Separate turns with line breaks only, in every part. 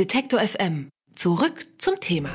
Detektor FM. Zurück zum Thema.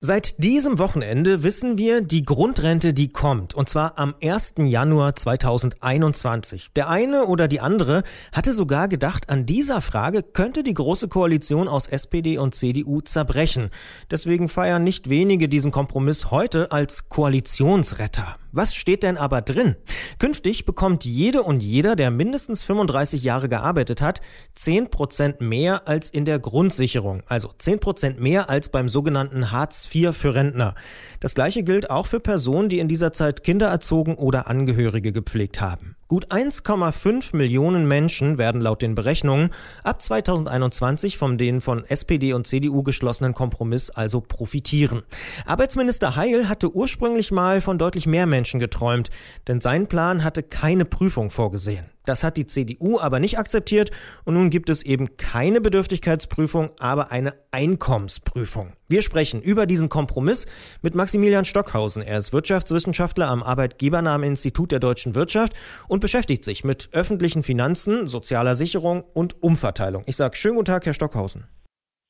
Seit diesem Wochenende wissen wir, die Grundrente, die kommt, und zwar am 1. Januar 2021. Der eine oder die andere hatte sogar gedacht, an dieser Frage könnte die Große Koalition aus SPD und CDU zerbrechen. Deswegen feiern nicht wenige diesen Kompromiss heute als Koalitionsretter. Was steht denn aber drin? Künftig bekommt jede und jeder, der mindestens 35 Jahre gearbeitet hat, 10 Prozent mehr als in der Grundsicherung. Also 10 Prozent mehr als beim sogenannten Hartz IV für Rentner. Das gleiche gilt auch für Personen, die in dieser Zeit Kinder erzogen oder Angehörige gepflegt haben. Gut 1,5 Millionen Menschen werden laut den Berechnungen ab 2021 von den von SPD und CDU geschlossenen Kompromiss also profitieren. Arbeitsminister Heil hatte ursprünglich mal von deutlich mehr Menschen geträumt, denn sein Plan hatte keine Prüfung vorgesehen. Das hat die CDU aber nicht akzeptiert und nun gibt es eben keine Bedürftigkeitsprüfung, aber eine Einkommensprüfung. Wir sprechen über diesen Kompromiss mit Maximilian Stockhausen. Er ist Wirtschaftswissenschaftler am Arbeitgebernamen Institut der deutschen Wirtschaft und beschäftigt sich mit öffentlichen Finanzen, sozialer Sicherung und Umverteilung. Ich sage schönen guten Tag, Herr Stockhausen.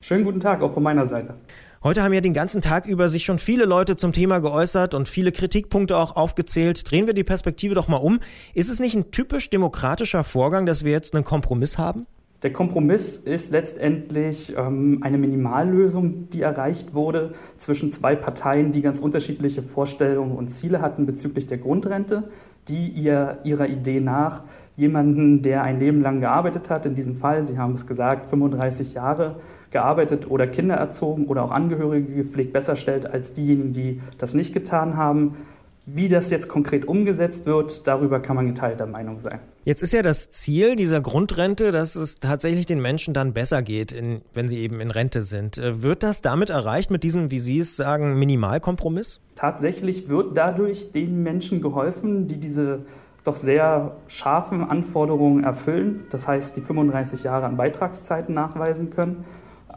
Schönen guten Tag auch von meiner Seite.
Heute haben ja den ganzen Tag über sich schon viele Leute zum Thema geäußert und viele Kritikpunkte auch aufgezählt. Drehen wir die Perspektive doch mal um. Ist es nicht ein typisch demokratischer Vorgang, dass wir jetzt einen Kompromiss haben?
Der Kompromiss ist letztendlich ähm, eine Minimallösung, die erreicht wurde zwischen zwei Parteien, die ganz unterschiedliche Vorstellungen und Ziele hatten bezüglich der Grundrente, die ihr, ihrer Idee nach jemanden, der ein Leben lang gearbeitet hat, in diesem Fall, Sie haben es gesagt, 35 Jahre, gearbeitet oder Kinder erzogen oder auch Angehörige gepflegt besser stellt als diejenigen, die das nicht getan haben. Wie das jetzt konkret umgesetzt wird, darüber kann man geteilter Meinung sein.
Jetzt ist ja das Ziel dieser Grundrente, dass es tatsächlich den Menschen dann besser geht, in, wenn sie eben in Rente sind. Äh, wird das damit erreicht mit diesem, wie Sie es sagen, Minimalkompromiss?
Tatsächlich wird dadurch den Menschen geholfen, die diese doch sehr scharfen Anforderungen erfüllen. Das heißt, die 35 Jahre an Beitragszeiten nachweisen können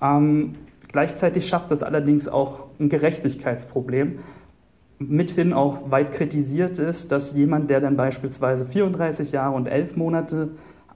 ähm, gleichzeitig schafft es allerdings auch ein Gerechtigkeitsproblem. Mithin auch weit kritisiert ist, dass jemand, der dann beispielsweise 34 Jahre und 11 Monate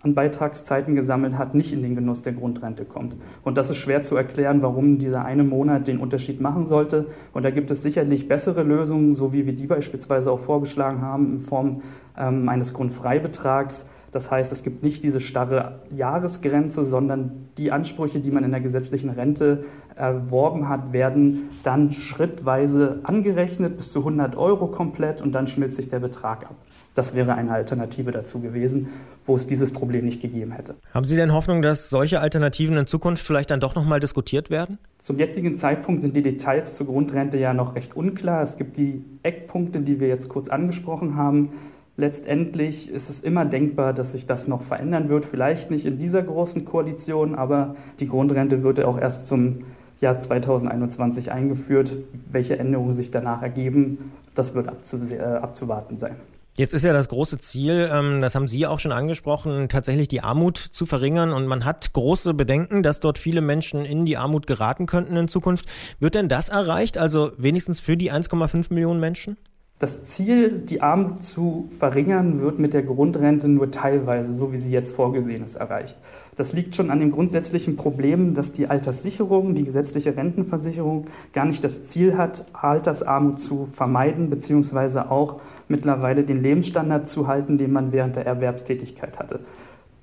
an Beitragszeiten gesammelt hat, nicht in den Genuss der Grundrente kommt. Und das ist schwer zu erklären, warum dieser eine Monat den Unterschied machen sollte. Und da gibt es sicherlich bessere Lösungen, so wie wir die beispielsweise auch vorgeschlagen haben, in Form ähm, eines Grundfreibetrags, das heißt, es gibt nicht diese starre Jahresgrenze, sondern die Ansprüche, die man in der gesetzlichen Rente erworben hat, werden dann schrittweise angerechnet bis zu 100 Euro komplett und dann schmilzt sich der Betrag ab. Das wäre eine Alternative dazu gewesen, wo es dieses Problem nicht gegeben hätte.
Haben Sie denn Hoffnung, dass solche Alternativen in Zukunft vielleicht dann doch nochmal diskutiert werden?
Zum jetzigen Zeitpunkt sind die Details zur Grundrente ja noch recht unklar. Es gibt die Eckpunkte, die wir jetzt kurz angesprochen haben. Letztendlich ist es immer denkbar, dass sich das noch verändern wird. Vielleicht nicht in dieser großen Koalition, aber die Grundrente wird ja auch erst zum Jahr 2021 eingeführt. Welche Änderungen sich danach ergeben, das wird äh, abzuwarten sein.
Jetzt ist ja das große Ziel, ähm, das haben Sie auch schon angesprochen, tatsächlich die Armut zu verringern. Und man hat große Bedenken, dass dort viele Menschen in die Armut geraten könnten in Zukunft. Wird denn das erreicht? Also wenigstens für die 1,5 Millionen Menschen?
Das Ziel, die Armut zu verringern, wird mit der Grundrente nur teilweise, so wie sie jetzt vorgesehen ist, erreicht. Das liegt schon an dem grundsätzlichen Problem, dass die Alterssicherung, die gesetzliche Rentenversicherung, gar nicht das Ziel hat, Altersarmut zu vermeiden, beziehungsweise auch mittlerweile den Lebensstandard zu halten, den man während der Erwerbstätigkeit hatte.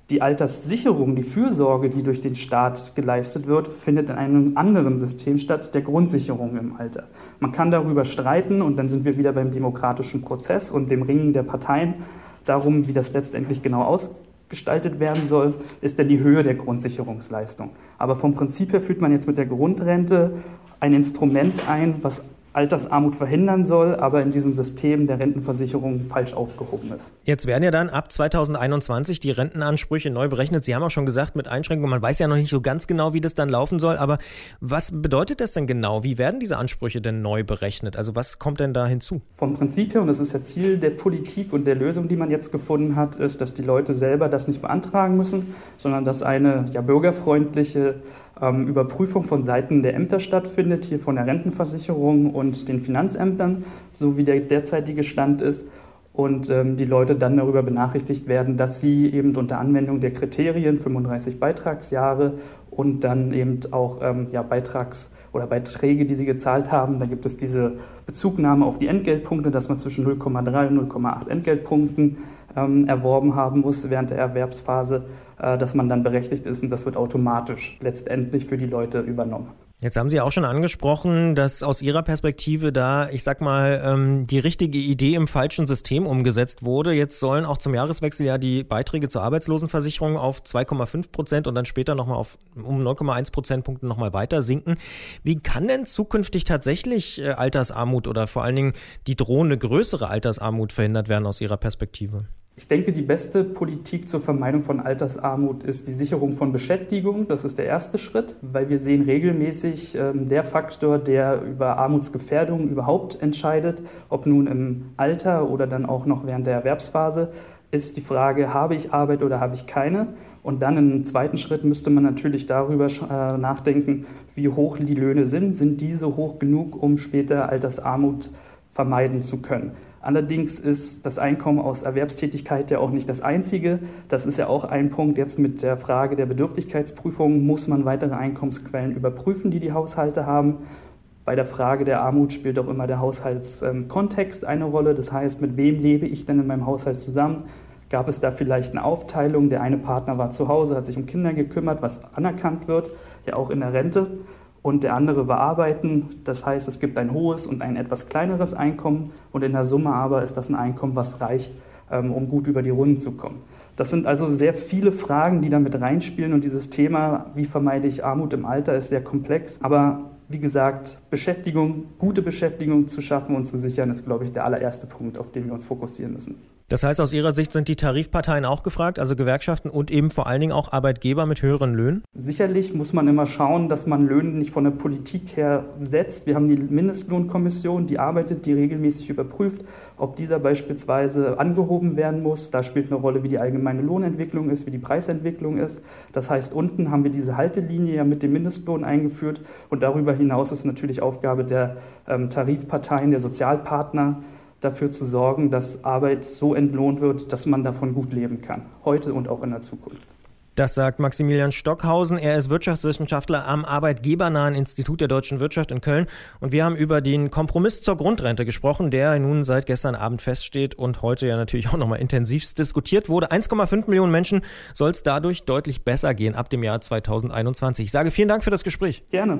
Die Alterssicherung, die Fürsorge, die durch den Staat geleistet wird, findet in einem anderen System statt, der Grundsicherung im Alter. Man kann darüber streiten und dann sind wir wieder beim demokratischen Prozess und dem Ringen der Parteien darum, wie das letztendlich genau ausgestaltet werden soll, ist denn die Höhe der Grundsicherungsleistung. Aber vom Prinzip her führt man jetzt mit der Grundrente ein Instrument ein, was Altersarmut verhindern soll, aber in diesem System der Rentenversicherung falsch aufgehoben ist.
Jetzt werden ja dann ab 2021 die Rentenansprüche neu berechnet. Sie haben auch schon gesagt, mit Einschränkungen, man weiß ja noch nicht so ganz genau, wie das dann laufen soll, aber was bedeutet das denn genau? Wie werden diese Ansprüche denn neu berechnet? Also was kommt denn da hinzu?
Vom Prinzip her, und das ist ja Ziel der Politik und der Lösung, die man jetzt gefunden hat, ist, dass die Leute selber das nicht beantragen müssen, sondern dass eine ja, bürgerfreundliche ähm, Überprüfung von Seiten der Ämter stattfindet, hier von der Rentenversicherung und den Finanzämtern, so wie der derzeitige Stand ist. und ähm, die Leute dann darüber benachrichtigt werden, dass sie eben unter Anwendung der Kriterien 35 Beitragsjahre und dann eben auch ähm, ja, Beitrags- oder Beiträge, die sie gezahlt haben. Da gibt es diese Bezugnahme auf die Entgeltpunkte, dass man zwischen 0,3 und 0,8 Entgeltpunkten ähm, erworben haben muss während der Erwerbsphase, äh, dass man dann berechtigt ist und das wird automatisch letztendlich für die Leute übernommen.
Jetzt haben Sie auch schon angesprochen, dass aus Ihrer Perspektive da, ich sag mal, ähm, die richtige Idee im falschen System umgesetzt wurde. Jetzt sollen auch zum Jahreswechsel ja die Beiträge zur Arbeitslosenversicherung auf 2,5 Prozent und dann später nochmal auf um 0,1 Prozentpunkte nochmal weiter sinken. Wie kann denn zukünftig tatsächlich äh, Altersarmut oder vor allen Dingen die drohende größere Altersarmut verhindert werden aus Ihrer Perspektive?
Ich denke, die beste Politik zur Vermeidung von Altersarmut ist die Sicherung von Beschäftigung. Das ist der erste Schritt, weil wir sehen regelmäßig ähm, der Faktor, der über Armutsgefährdung überhaupt entscheidet, ob nun im Alter oder dann auch noch während der Erwerbsphase, ist die Frage, habe ich Arbeit oder habe ich keine? Und dann im zweiten Schritt müsste man natürlich darüber äh, nachdenken, wie hoch die Löhne sind. Sind diese hoch genug, um später Altersarmut vermeiden zu können? Allerdings ist das Einkommen aus Erwerbstätigkeit ja auch nicht das einzige. Das ist ja auch ein Punkt. Jetzt mit der Frage der Bedürftigkeitsprüfung muss man weitere Einkommensquellen überprüfen, die die Haushalte haben. Bei der Frage der Armut spielt auch immer der Haushaltskontext eine Rolle. Das heißt, mit wem lebe ich denn in meinem Haushalt zusammen? Gab es da vielleicht eine Aufteilung? Der eine Partner war zu Hause, hat sich um Kinder gekümmert, was anerkannt wird, ja auch in der Rente und der andere war arbeiten. Das heißt, es gibt ein hohes und ein etwas kleineres Einkommen und in der Summe aber ist das ein Einkommen, was reicht, ähm, um gut über die Runden zu kommen. Das sind also sehr viele Fragen, die da mit reinspielen und dieses Thema, wie vermeide ich Armut im Alter, ist sehr komplex. Aber wie gesagt, Beschäftigung, gute Beschäftigung zu schaffen und zu sichern, ist, glaube ich, der allererste Punkt, auf den wir uns fokussieren müssen.
Das heißt, aus Ihrer Sicht sind die Tarifparteien auch gefragt, also Gewerkschaften und eben vor allen Dingen auch Arbeitgeber mit höheren Löhnen?
Sicherlich muss man immer schauen, dass man Löhne nicht von der Politik her setzt. Wir haben die Mindestlohnkommission, die arbeitet, die regelmäßig überprüft, ob dieser beispielsweise angehoben werden muss. Da spielt eine Rolle, wie die allgemeine Lohnentwicklung ist, wie die Preisentwicklung ist. Das heißt, unten haben wir diese Haltelinie ja mit dem Mindestlohn eingeführt und darüber hinaus ist natürlich Aufgabe der ähm, Tarifparteien, der Sozialpartner, dafür zu sorgen, dass Arbeit so entlohnt wird, dass man davon gut leben kann, heute und auch in der Zukunft.
Das sagt Maximilian Stockhausen. Er ist Wirtschaftswissenschaftler am Arbeitgebernahen Institut der deutschen Wirtschaft in Köln. Und wir haben über den Kompromiss zur Grundrente gesprochen, der nun seit gestern Abend feststeht und heute ja natürlich auch nochmal intensivst diskutiert wurde. 1,5 Millionen Menschen soll es dadurch deutlich besser gehen ab dem Jahr 2021. Ich sage vielen Dank für das Gespräch.
Gerne.